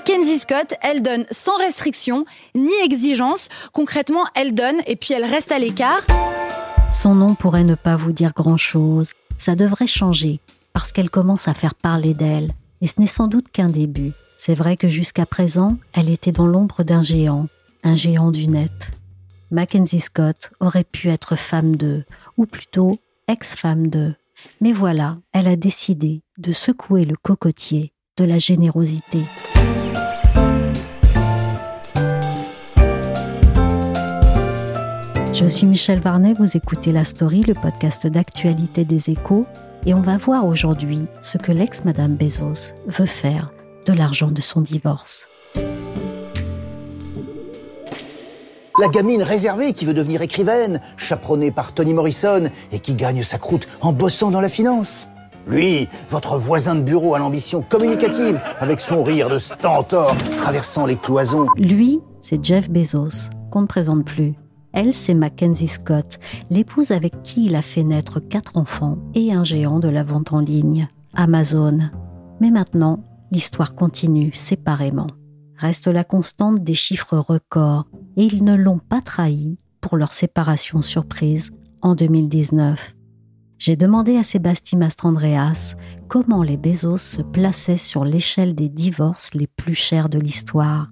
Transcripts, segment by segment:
Mackenzie Scott, elle donne sans restriction ni exigence. Concrètement, elle donne et puis elle reste à l'écart. Son nom pourrait ne pas vous dire grand-chose. Ça devrait changer parce qu'elle commence à faire parler d'elle. Et ce n'est sans doute qu'un début. C'est vrai que jusqu'à présent, elle était dans l'ombre d'un géant, un géant du net. Mackenzie Scott aurait pu être femme d'eux, ou plutôt ex-femme d'eux. Mais voilà, elle a décidé de secouer le cocotier de la générosité. Je suis Michel Varnet, vous écoutez La Story, le podcast d'actualité des échos, et on va voir aujourd'hui ce que l'ex-Madame Bezos veut faire de l'argent de son divorce. La gamine réservée qui veut devenir écrivaine, chaperonnée par Toni Morrison et qui gagne sa croûte en bossant dans la finance. Lui, votre voisin de bureau à l'ambition communicative, avec son rire de stentor traversant les cloisons. Lui, c'est Jeff Bezos, qu'on ne présente plus. Elle, c'est Mackenzie Scott, l'épouse avec qui il a fait naître quatre enfants et un géant de la vente en ligne, Amazon. Mais maintenant, l'histoire continue séparément. Reste la constante des chiffres records et ils ne l'ont pas trahi pour leur séparation surprise en 2019. J'ai demandé à Sébastien Mastrandreas comment les Bezos se plaçaient sur l'échelle des divorces les plus chers de l'histoire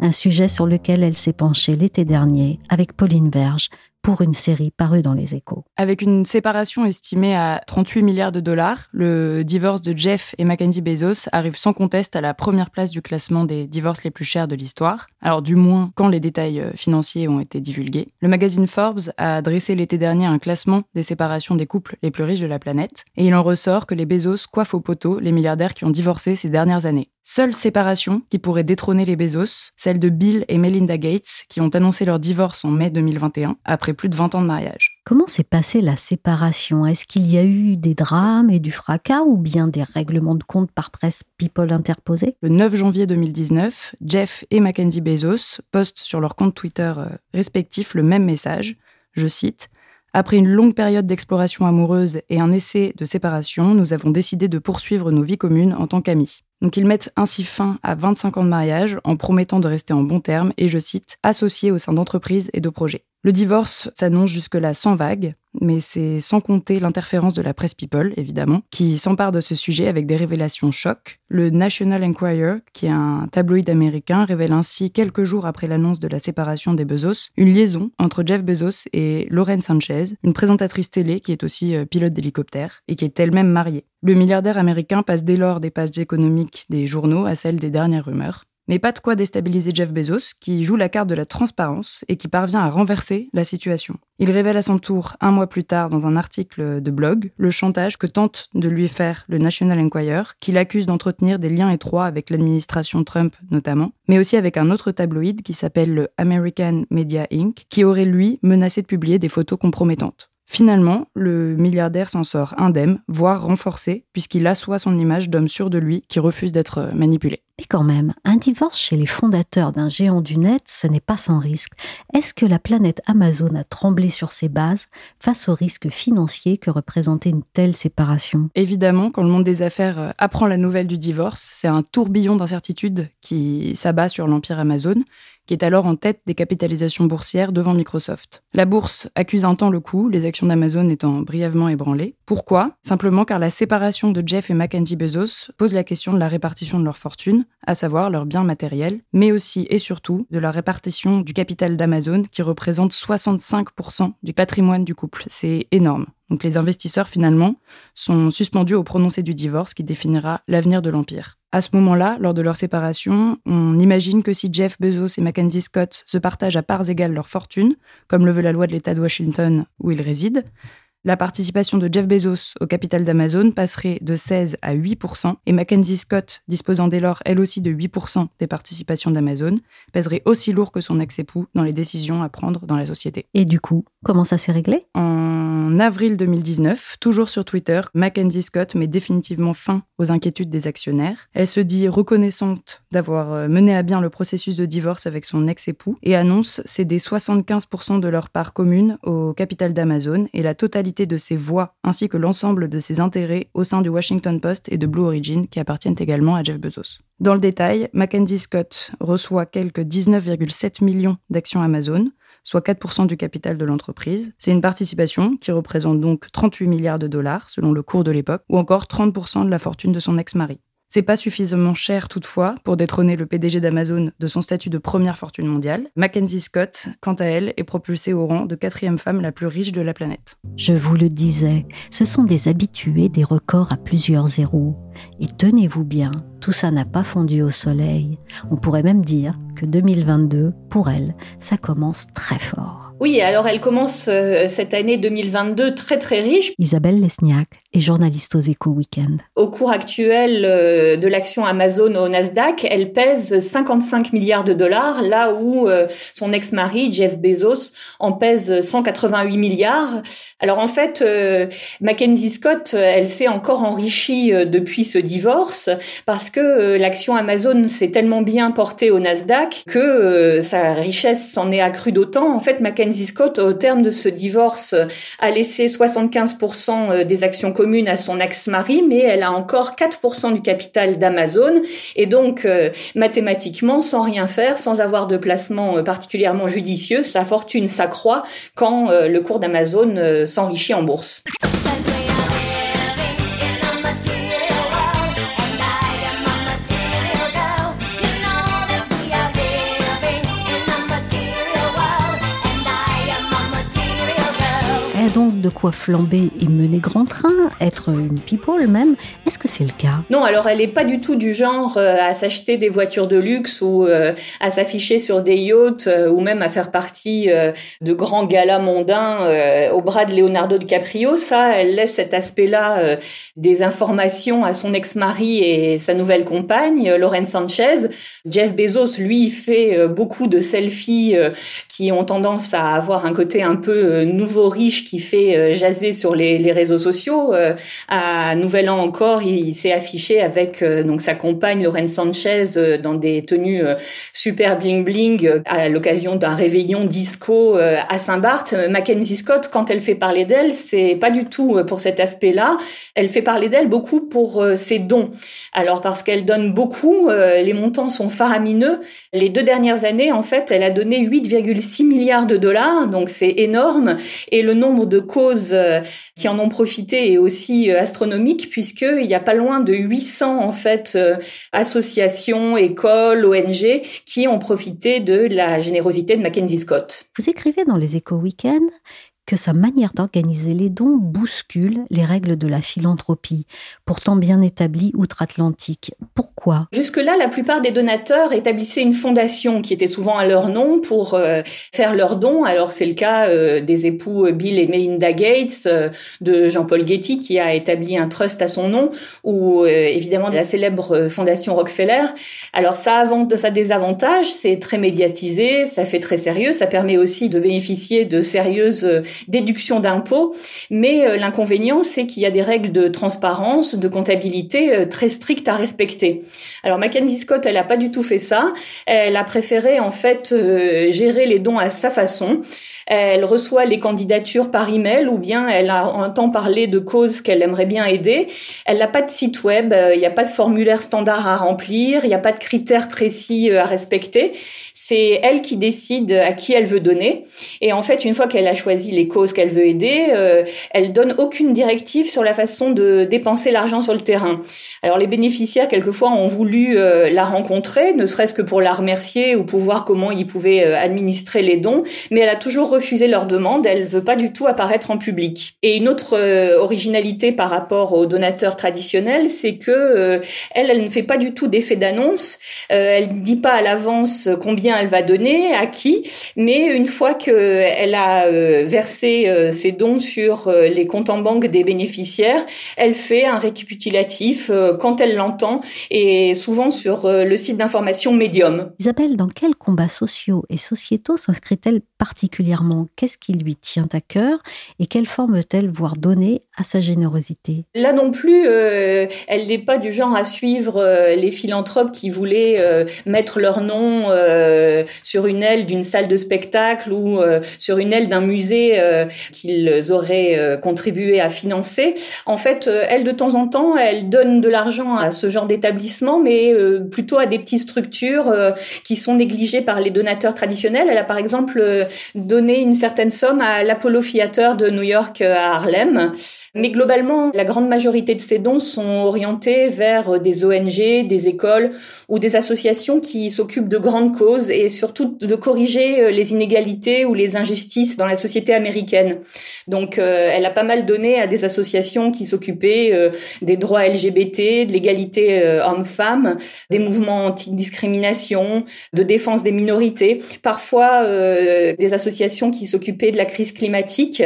un sujet sur lequel elle s'est penchée l'été dernier avec Pauline Verge pour une série parue dans les échos. Avec une séparation estimée à 38 milliards de dollars, le divorce de Jeff et Mackenzie Bezos arrive sans conteste à la première place du classement des divorces les plus chers de l'histoire. Alors du moins quand les détails euh, financiers ont été divulgués. Le magazine Forbes a dressé l'été dernier un classement des séparations des couples les plus riches de la planète, et il en ressort que les Bezos coiffent au poteau les milliardaires qui ont divorcé ces dernières années. Seule séparation qui pourrait détrôner les Bezos, celle de Bill et Melinda Gates, qui ont annoncé leur divorce en mai 2021, après plus de 20 ans de mariage. Comment s'est passée la séparation? Est-ce qu'il y a eu des drames et du fracas ou bien des règlements de compte par presse people interposés? Le 9 janvier 2019, Jeff et Mackenzie Bezos postent sur leur compte Twitter euh, respectifs le même message. Je cite après une longue période d'exploration amoureuse et un essai de séparation, nous avons décidé de poursuivre nos vies communes en tant qu'amis. Donc ils mettent ainsi fin à 25 ans de mariage en promettant de rester en bons termes et, je cite, associés au sein d'entreprises et de projets. Le divorce s'annonce jusque-là sans vague, mais c'est sans compter l'interférence de la presse People, évidemment, qui s'empare de ce sujet avec des révélations chocs. Le National Enquirer, qui est un tabloïd américain, révèle ainsi, quelques jours après l'annonce de la séparation des Bezos, une liaison entre Jeff Bezos et Lauren Sanchez, une présentatrice télé qui est aussi euh, pilote d'hélicoptère et qui est elle-même mariée. Le milliardaire américain passe dès lors des pages économiques des journaux à celles des dernières rumeurs. Mais pas de quoi déstabiliser Jeff Bezos, qui joue la carte de la transparence et qui parvient à renverser la situation. Il révèle à son tour, un mois plus tard, dans un article de blog, le chantage que tente de lui faire le National Enquirer, qui l'accuse d'entretenir des liens étroits avec l'administration Trump notamment, mais aussi avec un autre tabloïd qui s'appelle le American Media Inc., qui aurait lui menacé de publier des photos compromettantes. Finalement, le milliardaire s'en sort indemne, voire renforcé, puisqu'il assoit son image d'homme sûr de lui qui refuse d'être manipulé. Mais quand même, un divorce chez les fondateurs d'un géant du net, ce n'est pas sans risque. Est-ce que la planète Amazon a tremblé sur ses bases face au risque financier que représentait une telle séparation? Évidemment, quand le monde des affaires euh, apprend la nouvelle du divorce, c'est un tourbillon d'incertitudes qui s'abat sur l'empire Amazon qui est alors en tête des capitalisations boursières devant Microsoft. La bourse accuse un temps le coup, les actions d'Amazon étant brièvement ébranlées. Pourquoi? Simplement car la séparation de Jeff et Mackenzie Bezos pose la question de la répartition de leur fortune, à savoir leurs biens matériels, mais aussi et surtout de la répartition du capital d'Amazon qui représente 65% du patrimoine du couple. C'est énorme. Donc les investisseurs finalement sont suspendus au prononcé du divorce qui définira l'avenir de l'empire. À ce moment-là, lors de leur séparation, on imagine que si Jeff Bezos et Mackenzie Scott se partagent à parts égales leur fortune, comme le veut la loi de l'État de Washington où ils résident, la participation de Jeff Bezos au capital d'Amazon passerait de 16 à 8%, et Mackenzie Scott, disposant dès lors elle aussi de 8% des participations d'Amazon, pèserait aussi lourd que son ex-époux dans les décisions à prendre dans la société. Et du coup, comment ça s'est réglé? En avril 2019, toujours sur Twitter, Mackenzie Scott met définitivement fin aux inquiétudes des actionnaires. Elle se dit reconnaissante d'avoir euh, mené à bien le processus de divorce avec son ex-époux et annonce céder 75% de leur part commune au capital d'Amazon et la totalité de ses voix ainsi que l'ensemble de ses intérêts au sein du Washington Post et de Blue Origin qui appartiennent également à Jeff Bezos. Dans le détail, Mackenzie Scott reçoit quelques 19,7 millions d'actions Amazon, soit 4% du capital de l'entreprise. C'est une participation qui représente donc 38 milliards de dollars selon le cours de l'époque, ou encore 30% de la fortune de son ex-mari. C'est pas suffisamment cher toutefois pour détrôner le PDG d'Amazon de son statut de première fortune mondiale. Mackenzie Scott, quant à elle, est propulsée au rang de quatrième femme la plus riche de la planète. Je vous le disais, ce sont des habitués des records à plusieurs zéros. Et tenez-vous bien, tout ça n'a pas fondu au soleil. On pourrait même dire que 2022, pour elle, ça commence très fort. Oui, alors elle commence euh, cette année 2022 très très riche. Isabelle Lesniak Au cours actuel euh, de l'action Amazon au Nasdaq, elle pèse 55 milliards de dollars, là où euh, son ex-mari Jeff Bezos en pèse 188 milliards. Alors en fait, Mackenzie Scott, elle s'est encore enrichie depuis ce divorce parce que l'action Amazon s'est tellement bien portée au Nasdaq que sa richesse s'en est accrue d'autant. En fait, Mackenzie Scott, au terme de ce divorce, a laissé 75% euh, des actions communes à son ex-mari, mais elle a encore 4% du capital d'Amazon. Et donc, euh, mathématiquement, sans rien faire, sans avoir de placement euh, particulièrement judicieux, sa fortune s'accroît quand le cours d'Amazon s'enrichit en bourse. De quoi flamber et mener grand train, être une people même. Est-ce que c'est le cas? Non, alors elle n'est pas du tout du genre euh, à s'acheter des voitures de luxe ou euh, à s'afficher sur des yachts euh, ou même à faire partie de grands galas mondains au bras de Leonardo DiCaprio. Ça, elle laisse cet aspect-là des informations à son ex-mari et sa nouvelle compagne, Lauren Sanchez. Jeff Bezos, lui, fait beaucoup de selfies qui ont tendance à avoir un côté un peu nouveau riche qui fait euh, jaser sur les, réseaux sociaux. Euh, à Nouvel An encore, il, s'est affiché avec euh, donc sa compagne Lorraine Sanchez dans des tenues super bling bling à l'occasion d'un réveillon disco à Saint-Barth. Mackenzie Scott, quand elle fait parler d'elle, c'est pas du tout pour cet aspect-là. Elle fait parler d'elle beaucoup pour ses dons. Alors parce qu'elle donne beaucoup, les montants sont faramineux. Les deux dernières années, en fait, elle a donné 8,6 milliards de dollars, donc c'est énorme. Et le nombre de de euh, qui en ont profité est aussi euh, astronomique puisqu'il n'y a pas loin de 800 en fait euh, associations, écoles, ONG qui ont profité de la générosité de Mackenzie Scott. Vous écrivez dans les Échos Weekend que sa manière d'organiser les dons bouscule les règles de la philanthropie, pourtant bien établies outre-Atlantique. Pourquoi? Jusque-là, la plupart des donateurs établissaient une fondation qui était souvent à leur nom pour euh, faire leurs dons. Alors c'est le cas euh, des époux Bill et Melinda Gates, euh, de Jean-Paul Getty qui a établi un trust à son nom, ou évidemment de la célèbre fondation Rockefeller. Alors ça a, ça des avantages, c'est très médiatisé, ça fait très sérieux, ça permet aussi de bénéficier de sérieuses déduction d'impôts, mais euh, l'inconvénient, c'est qu'il y a des règles de transparence, de comptabilité euh, très strictes à respecter. Alors Mackenzie Scott, elle n'a pas du tout fait ça. Elle a préféré en fait euh, gérer les dons à sa façon. Elle reçoit les candidatures par email ou bien elle a entend parler de causes qu'elle aimerait bien aider. Elle n'a pas de site web, il n'y a pas de formulaire standard à remplir, il n'y a pas de critères précis à respecter. C'est elle qui décide à qui elle veut donner. Et en fait, une fois qu'elle a choisi les causes qu'elle veut aider, euh, elle donne aucune directive sur la façon de dépenser l'argent sur le terrain. Alors les bénéficiaires, quelquefois, ont voulu euh, la rencontrer, ne serait-ce que pour la remercier ou pour voir comment ils pouvaient euh, administrer les dons, mais elle a toujours refusé leur demande. Elle veut pas du tout apparaître en public. Et une autre euh, originalité par rapport aux donateurs traditionnels, c'est que elle, elle ne fait pas du tout d'effet d'annonce. elle ne dit pas à l'avance combien elle va donner, à qui, mais une fois qu'elle a versé ses dons sur les comptes en banque des bénéficiaires. Elle fait un récapitulatif quand elle l'entend et souvent sur le site d'information Medium. Isabelle, dans quels combats sociaux et sociétaux s'inscrit-elle particulièrement? Qu'est-ce qui lui tient à cœur et quelle forme veut-elle voir donner à sa générosité Là non plus, euh, elle n'est pas du genre à suivre euh, les philanthropes qui voulaient euh, mettre leur nom sur une aile d'une salle de spectacle ou sur une aile d'un musée qu'ils auraient contribué à financer. En fait, elle de temps en temps, elle donne de l'argent à ce genre d'établissement, mais plutôt à des petites structures qui sont négligées par les donateurs traditionnels. Elle a par exemple donné une certaine somme à l'Apollo Theater de New York à Harlem. Mais globalement, la grande majorité de ces dons sont orientés vers des ONG, des écoles ou des associations qui s'occupent de grandes causes et surtout de corriger les inégalités ou les injustices dans la société américaine. Donc, euh, elle a pas mal donné à des associations qui s'occupaient euh, des droits LGBT, de l'égalité euh, homme-femme, des mouvements anti-discrimination, de défense des minorités, parfois des associations qui s'occupaient de la crise climatique.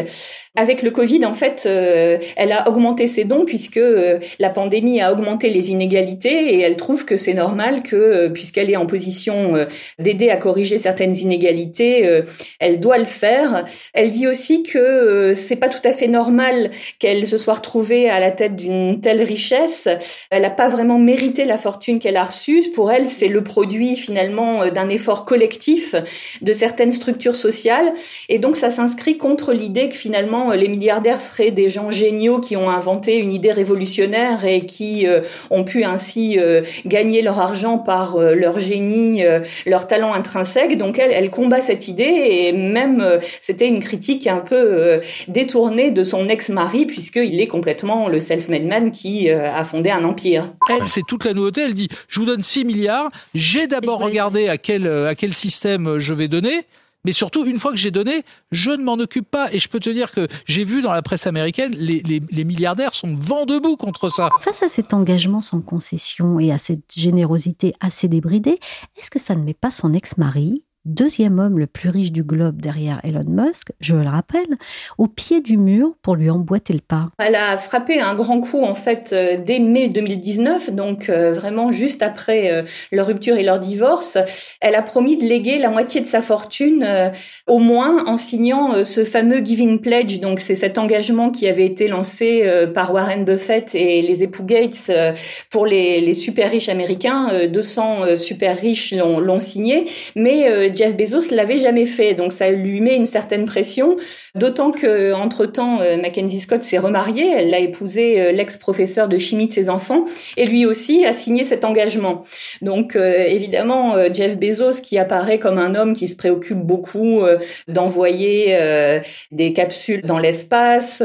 Avec le Covid, en fait, euh, elle a augmenté ses dons puisque euh, la pandémie a augmenté les inégalités et elle trouve que c'est normal que, euh, puisqu'elle est en position d'aider à corriger certaines inégalités, elle doit le faire. Elle dit aussi que c'est pas tout à fait normal qu'elle se soit retrouvée à la tête d'une telle richesse. Elle n'a pas vraiment mérité la fortune qu'elle a reçue. Pour elle, c'est le produit finalement d'un effort collectif de certaines structures sociales et donc ça s'inscrit contre l'idée que finalement les milliardaires seraient des gens géniaux qui ont inventé une idée révolutionnaire et qui euh, ont pu ainsi euh, gagner leur argent par euh, leur génie, leur talent intrinsèque. Donc elle, elle combat cette idée et même c'était une critique un peu détournée de son ex-mari puisqu'il est complètement le self-made man qui a fondé un empire. Elle, c'est toute la nouveauté. Elle dit, je vous donne 6 milliards. J'ai d'abord regardé à quel, à quel système je vais donner. Mais surtout, une fois que j'ai donné, je ne m'en occupe pas. Et je peux te dire que j'ai vu dans la presse américaine, les, milliardaires sont vent debout contre ça. Face à cet engagement sans concession et à cette générosité assez débridée, est-ce que ça ne met pas son ex-mari deuxième homme le plus riche du globe derrière Elon Musk, je le rappelle, au pied du mur pour lui emboîter le pas. Elle a frappé un grand coup en fait euh, dès mai 2019, donc euh, vraiment juste après euh, leur rupture et leur divorce. Elle a promis de léguer la moitié de sa fortune, au moins en signant ce fameux Giving Pledge. Donc c'est cet engagement qui avait été lancé par Warren Buffett et les époux Gates pour les, les super riches américains. 200 super riches l'ont signé, mais Jeff Bezos l'avait jamais fait, donc ça lui met une certaine pression. D'autant que entre temps, euh, Mackenzie Scott s'est remariée, elle l'a épousé euh, l'ex-professeur de chimie de ses enfants, et lui aussi a signé cet engagement. Donc euh, évidemment, Jeff Bezos, qui apparaît comme un homme qui se préoccupe beaucoup d'envoyer des capsules dans l'espace,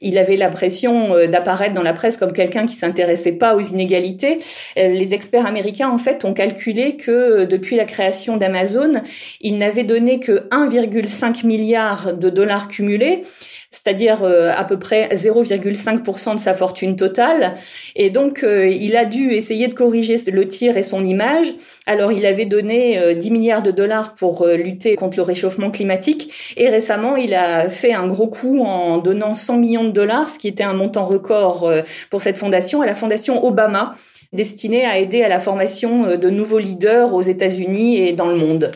il avait la pression d'apparaître dans la presse comme quelqu'un qui s'intéressait pas aux inégalités. les experts américains en fait ont calculé que depuis la création d'Amazon, il n'avait donné que 1,5 milliard de dollars cumulés, c'est-à-dire euh, à peu près 0,5% de sa fortune totale. Et donc, euh, il a dû essayer de corriger le tir et son image. Alors, il avait donné 10 euh, milliards de dollars pour lutter contre le réchauffement climatique. Et récemment, il a fait un gros coup en donnant 100 millions de dollars, ce qui était un montant record pour cette fondation, à la fondation Obama destiné à aider à la formation euh, de nouveaux leaders aux États-Unis et dans le monde.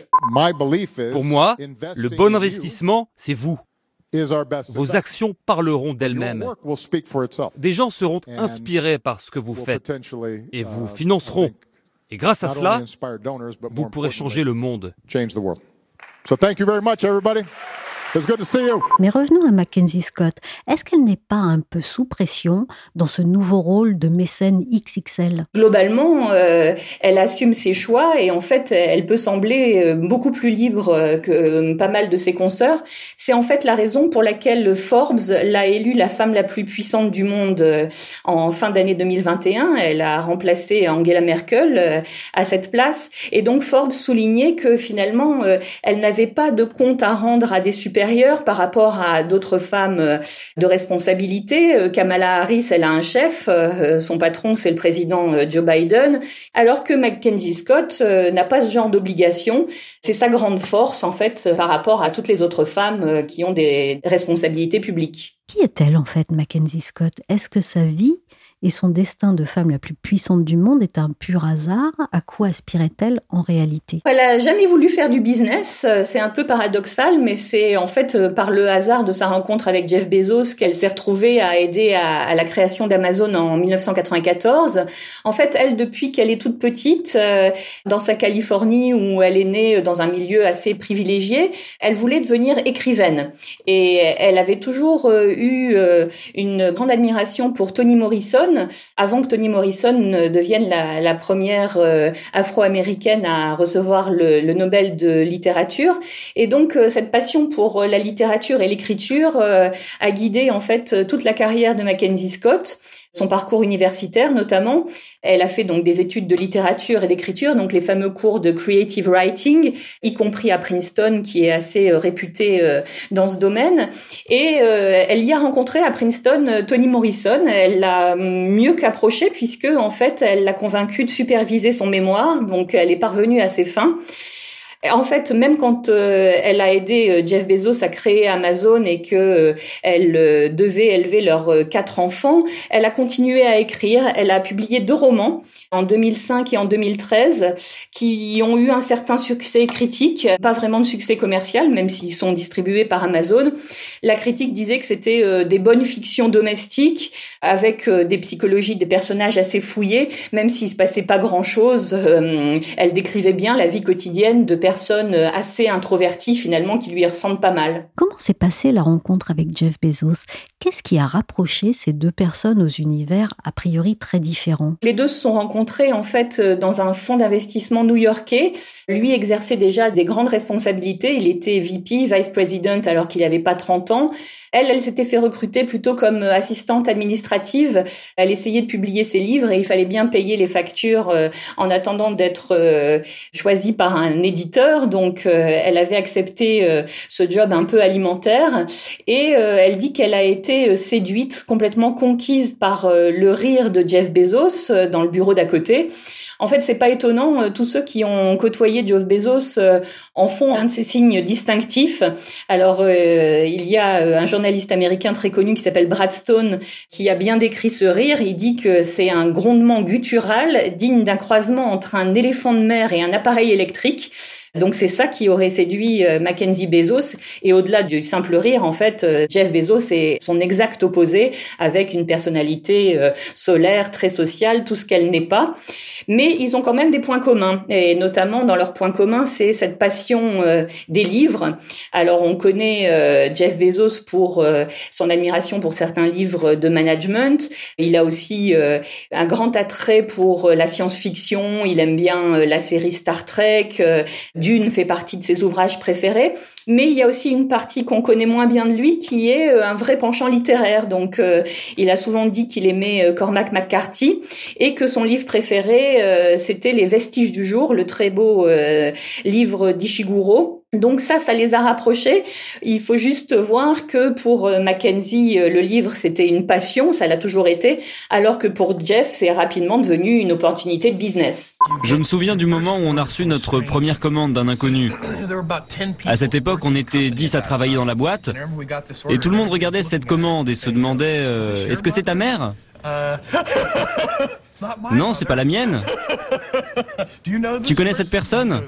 Pour moi, le bon investissement, c'est vous. Vos actions parleront d'elles-mêmes. Des gens seront inspirés par ce que vous faites et vous uh, financeront. Et grâce à cela, vous pourrez changer le monde. Mais revenons à Mackenzie Scott. Est-ce qu'elle n'est pas un peu sous pression dans ce nouveau rôle de mécène XXL Globalement, euh, elle assume ses choix et en fait, elle peut sembler euh, beaucoup plus libre euh, que pas mal de ses consoeurs. C'est en fait la raison pour laquelle Forbes l'a élue la femme la plus puissante du monde en fin d'année 2021. Elle a remplacé Angela Merkel à cette place et donc Forbes soulignait que finalement, elle n'avait pas de compte à rendre à des super par rapport à d'autres femmes de responsabilité. Kamala Harris, elle a un chef, son patron c'est le président Joe Biden, alors que Mackenzie Scott n'a pas ce genre d'obligation. C'est sa grande force en fait par rapport à toutes les autres femmes qui ont des responsabilités publiques. Qui est-elle en fait, Mackenzie Scott? Est-ce que sa vie et son destin de femme la plus puissante du monde est un pur hasard. À quoi aspirait-elle en réalité? Elle a jamais voulu faire du business. C'est un peu paradoxal, mais c'est en fait euh, par le hasard de sa rencontre avec Jeff Bezos qu'elle s'est retrouvée à aider à, la création d'Amazon en 1994. En fait, elle, depuis qu'elle est toute petite, euh, dans sa Californie où elle est née dans un milieu assez privilégié, elle voulait devenir écrivaine. Et elle avait toujours euh, eu une grande admiration pour Toni Morrison, avant que Toni Morrison ne devienne la, première euh, afro-américaine à recevoir le, Nobel de littérature. Et donc euh, cette passion pour euh, la littérature et l'écriture a guidé en fait toute la carrière de Mackenzie Scott son parcours universitaire notamment. Elle a fait donc des études de littérature et d'écriture, donc les fameux cours de creative writing, y compris à Princeton, qui est assez euh, réputé euh, dans ce domaine. Et euh, elle y a rencontré à Princeton Toni Morrison. Elle l'a mieux qu'approché puisque en fait, elle l'a convaincu de superviser son mémoire, donc elle est parvenue à ses fins. En fait, même quand euh, elle a aidé euh, Jeff Bezos à créer Amazon et que euh, elle devait élever leurs quatre enfants, elle a continué à écrire. Elle a publié deux romans en 2005 et en 2013 qui ont eu un certain succès critique, pas vraiment de succès commercial, même s'ils sont distribués par Amazon. La critique disait que c'était des bonnes fictions domestiques avec des psychologies des personnages assez fouillés, même s'il se passait pas grand chose. Elle décrivait bien la vie quotidienne de personnes personne euh, assez introvertie finalement qui lui ressemble pas mal. Comment s'est passée la rencontre avec Jeff Bezos? Qu'est-ce qui a rapproché ces deux personnes aux univers a priori très différents? Les deux se sont rencontrés en fait euh, dans un fonds d'investissement new-yorkais. Lui exerçait déjà des grandes responsabilités. Il était VP, Vice President alors qu'il n'avait pas 30 ans. Elle, elle s'était fait recruter plutôt comme euh, assistante administrative. Elle essayait de publier ses livres et il fallait bien payer les factures en attendant d'être choisie par un éditeur donc euh, elle avait accepté euh, ce job un peu alimentaire et euh, elle dit qu'elle a été séduite, complètement conquise par le rire de Jeff Bezos dans le bureau d'à côté. En fait, c'est pas étonnant. Tous ceux qui ont côtoyé Jeff Bezos en font un de ses signes distinctifs. Alors, il y a un journaliste américain très connu qui s'appelle Brad Stone qui a bien décrit ce rire. Il dit que c'est un grondement guttural digne d'un croisement entre un éléphant de mer et un appareil électrique. Donc c'est ça qui aurait séduit euh, Mackenzie Bezos. Et au-delà du simple rire, en fait, euh, Jeff Bezos est son exact opposé, avec une personnalité euh, solaire, très sociale, tout ce qu'elle n'est pas. Mais ils ont quand même des points communs. Et notamment dans leurs points communs, c'est cette passion des livres. Alors on connaît Jeff Bezos pour son admiration pour certains livres de management. Il a aussi un grand attrait pour la science-fiction. Il aime bien la série Star Trek. Dune fait partie de ses ouvrages préférés, mais il y a aussi une partie qu'on connaît moins bien de lui qui est euh, un vrai penchant littéraire. Donc euh, il a souvent dit qu'il aimait euh, Cormac McCarthy et que son livre préféré c'était Les vestiges du jour, le très beau livre d'Ishiguro donc ça, ça les a rapprochés. Il faut juste voir que pour euh, Mackenzie, euh, le livre, c'était une passion, ça l'a toujours été, alors que pour Jeff, c'est rapidement devenu une opportunité de business. Je me souviens du moment où on a reçu notre première commande d'un inconnu. À cette époque, on était dix à travailler dans la boîte, et tout le monde regardait cette commande et se demandait euh, Est-ce que c'est ta mère? Non, c'est pas la mienne. Tu connais cette personne?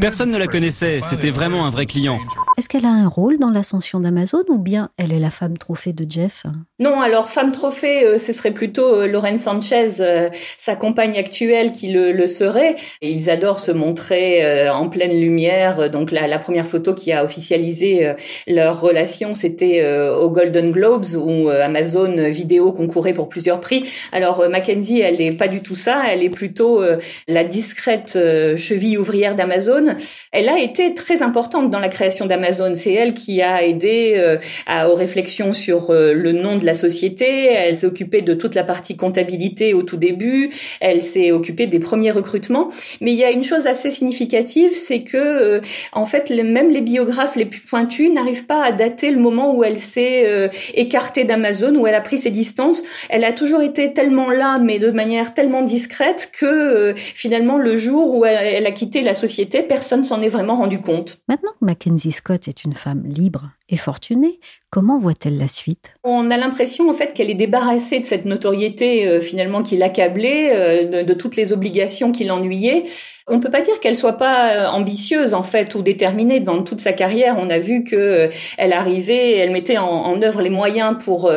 Personne ne la connaissait, c'était vraiment un vrai client. Est-ce qu'elle a un rôle dans l'ascension d'Amazon ou bien elle est la femme trophée de Jeff? Non, alors femme trophée, euh, ce serait plutôt euh, Lorraine Sanchez, euh, sa compagne actuelle, qui le, serait. ils adorent se montrer en pleine lumière. Donc la, première photo qui a officialisé leur relation, c'était au Golden Globes où Amazon Vidéo concourait pour plusieurs prix. Alors Mackenzie, elle n'est pas du tout ça. Elle est plutôt la discrète cheville ouvrière d'Amazon. Elle a été très importante dans la création d'Amazon. C'est elle qui a aidé à, aux réflexions sur le nom de la société. Elle s'est occupée de toute la partie comptabilité au tout début. Elle s'est occupée des premiers recrutements. Mais il y a une chose assez significative, c'est que en fait, même les biographes les plus pointus n'arrivent pas à dater le moment où elle s'est écartée d'Amazon, où elle a pris ses distances. Elle a toujours été tellement là, mais de manière tellement discrète que euh, finalement le jour où elle, a quitté la société, personne s'en est vraiment rendu compte. Maintenant que Mackenzie Scott est une femme libre et fortunée, comment voit-elle la suite? On a l'impression en fait qu'elle est débarrassée de cette notoriété euh, finalement qui l'accablait, euh, de, toutes les obligations qui l'ennuyaient. On peut pas dire qu'elle soit pas ambitieuse en fait ou déterminée dans toute sa carrière. On a vu que elle arrivait, elle mettait en, œuvre les moyens pour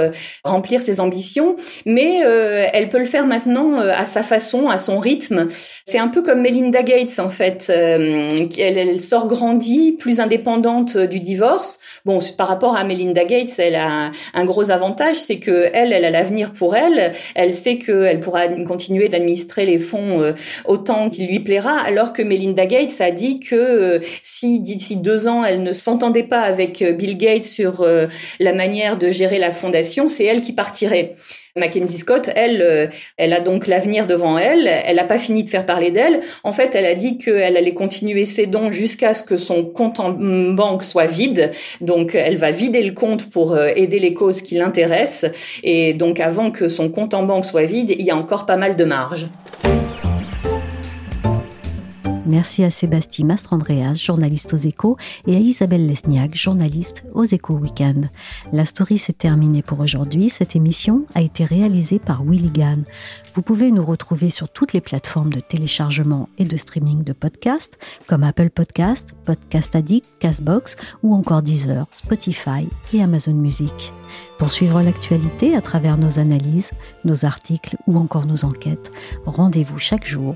remplir ses ambitions, mais elle peut le faire maintenant à sa façon, à son rythme. C'est un peu comme Melinda Gates en fait. Euh, elle, elle, sort grandie, plus indépendante du divorce. Bon, par rapport à Melinda Gates, elle a un, gros avantage, c'est que elle, elle a l'avenir pour elle. Elle sait qu'elle pourra continuer d'administrer les fonds euh, autant qu'il lui plaira, alors que Melinda Gates a dit que euh, si d'ici deux ans elle ne s'entendait pas avec Bill Gates sur la manière de gérer la fondation, c'est elle qui partirait. Mackenzie Scott, elle, euh, elle a donc l'avenir devant elle. Elle n'a pas fini de faire parler d'elle. En fait, elle a dit qu'elle allait continuer ses dons jusqu'à ce que son compte en banque soit vide. Donc, elle va vider le compte pour euh, aider les causes qui l'intéressent. Et donc, avant que son compte en banque soit vide, il y a encore pas mal de marge. Merci à Sébastien Mastrandreas, journaliste aux échos, et à Isabelle Lesniak, journaliste aux échos Weekend. La story s'est terminée pour aujourd'hui. Cette émission a été réalisée par Willy Gann. Vous pouvez nous retrouver sur toutes les plateformes de téléchargement et de streaming de podcasts, comme Apple Podcast, Podcast Addict, Castbox ou encore Deezer, Spotify et Amazon Music. Pour suivre l'actualité à travers nos analyses, nos articles ou encore nos enquêtes, rendez-vous chaque jour